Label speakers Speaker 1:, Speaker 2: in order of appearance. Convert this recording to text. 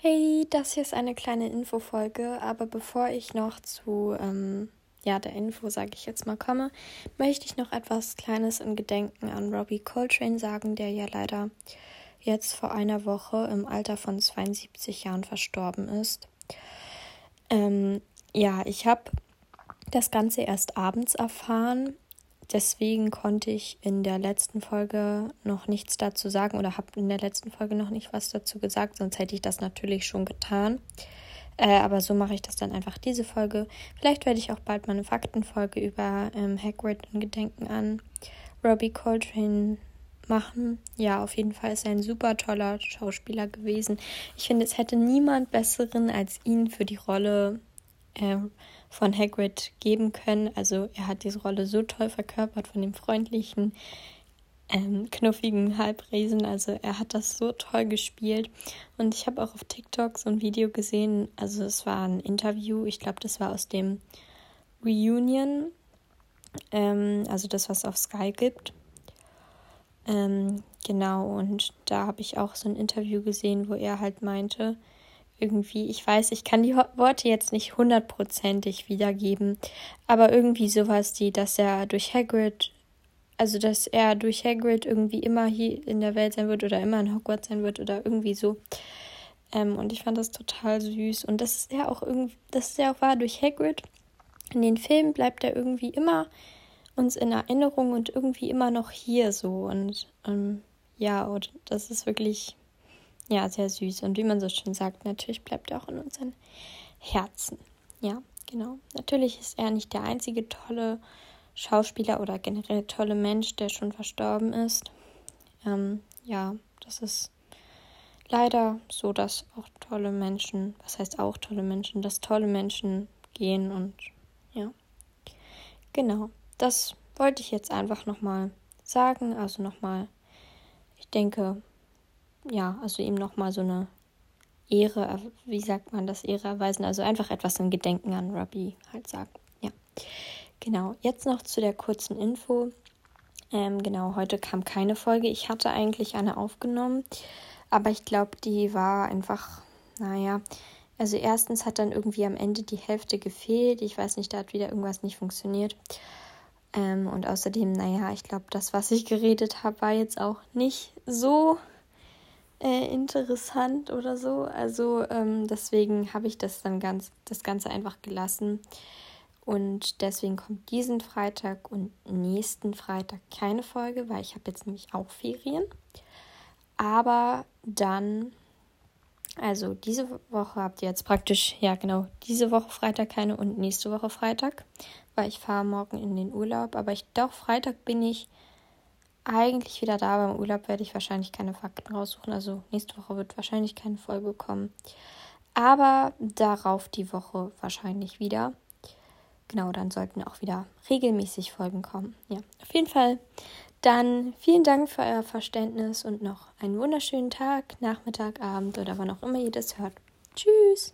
Speaker 1: Hey, das hier ist eine kleine Infofolge, aber bevor ich noch zu ähm, ja, der Info, sage ich jetzt mal, komme, möchte ich noch etwas Kleines in Gedenken an Robbie Coltrane sagen, der ja leider jetzt vor einer Woche im Alter von 72 Jahren verstorben ist. Ähm, ja, ich habe das Ganze erst abends erfahren Deswegen konnte ich in der letzten Folge noch nichts dazu sagen oder habe in der letzten Folge noch nicht was dazu gesagt, sonst hätte ich das natürlich schon getan. Äh, aber so mache ich das dann einfach diese Folge. Vielleicht werde ich auch bald mal eine Faktenfolge über ähm, Hagrid in Gedenken an Robbie Coltrane machen. Ja, auf jeden Fall ist er ein super toller Schauspieler gewesen. Ich finde, es hätte niemand besseren als ihn für die Rolle äh, von Hagrid geben können. Also er hat diese Rolle so toll verkörpert von dem freundlichen, ähm, knuffigen Halbriesen. Also er hat das so toll gespielt. Und ich habe auch auf TikTok so ein Video gesehen. Also es war ein Interview. Ich glaube, das war aus dem Reunion. Ähm, also das, was auf Sky gibt. Ähm, genau, und da habe ich auch so ein Interview gesehen, wo er halt meinte, irgendwie, ich weiß, ich kann die Worte jetzt nicht hundertprozentig wiedergeben, aber irgendwie sowas, die, dass er durch Hagrid, also dass er durch Hagrid irgendwie immer hier in der Welt sein wird oder immer in Hogwarts sein wird oder irgendwie so. Ähm, und ich fand das total süß. Und das ist ja auch irgendwie, das ist ja auch wahr, durch Hagrid in den Filmen bleibt er irgendwie immer uns in Erinnerung und irgendwie immer noch hier so. Und ähm, ja, und das ist wirklich ja, sehr süß. Und wie man so schön sagt, natürlich bleibt er auch in unseren Herzen. Ja, genau. Natürlich ist er nicht der einzige tolle Schauspieler oder generell tolle Mensch, der schon verstorben ist. Ähm, ja, das ist leider so, dass auch tolle Menschen, was heißt auch tolle Menschen, dass tolle Menschen gehen und ja. Genau, das wollte ich jetzt einfach nochmal sagen. Also nochmal, ich denke, ja, also ihm nochmal so eine Ehre, wie sagt man das, Ehre erweisen, also einfach etwas in Gedenken an Robbie halt sagen. Ja, genau. Jetzt noch zu der kurzen Info. Ähm, genau, heute kam keine Folge. Ich hatte eigentlich eine aufgenommen, aber ich glaube, die war einfach, naja, also erstens hat dann irgendwie am Ende die Hälfte gefehlt. Ich weiß nicht, da hat wieder irgendwas nicht funktioniert. Ähm, und außerdem, naja, ich glaube, das, was ich geredet habe, war jetzt auch nicht so äh, interessant oder so. Also ähm, deswegen habe ich das dann ganz, das Ganze einfach gelassen. Und deswegen kommt diesen Freitag und nächsten Freitag keine Folge, weil ich habe jetzt nämlich auch Ferien. Aber dann, also diese Woche habt ihr jetzt praktisch, ja genau, diese Woche Freitag keine und nächste Woche Freitag, weil ich fahre morgen in den Urlaub. Aber ich doch, Freitag bin ich eigentlich wieder da. Beim Urlaub werde ich wahrscheinlich keine Fakten raussuchen. Also nächste Woche wird wahrscheinlich keine Folge kommen. Aber darauf die Woche wahrscheinlich wieder. Genau, dann sollten auch wieder regelmäßig Folgen kommen. Ja, auf jeden Fall. Dann vielen Dank für euer Verständnis und noch einen wunderschönen Tag, Nachmittag, Abend oder wann auch immer ihr das hört. Tschüss!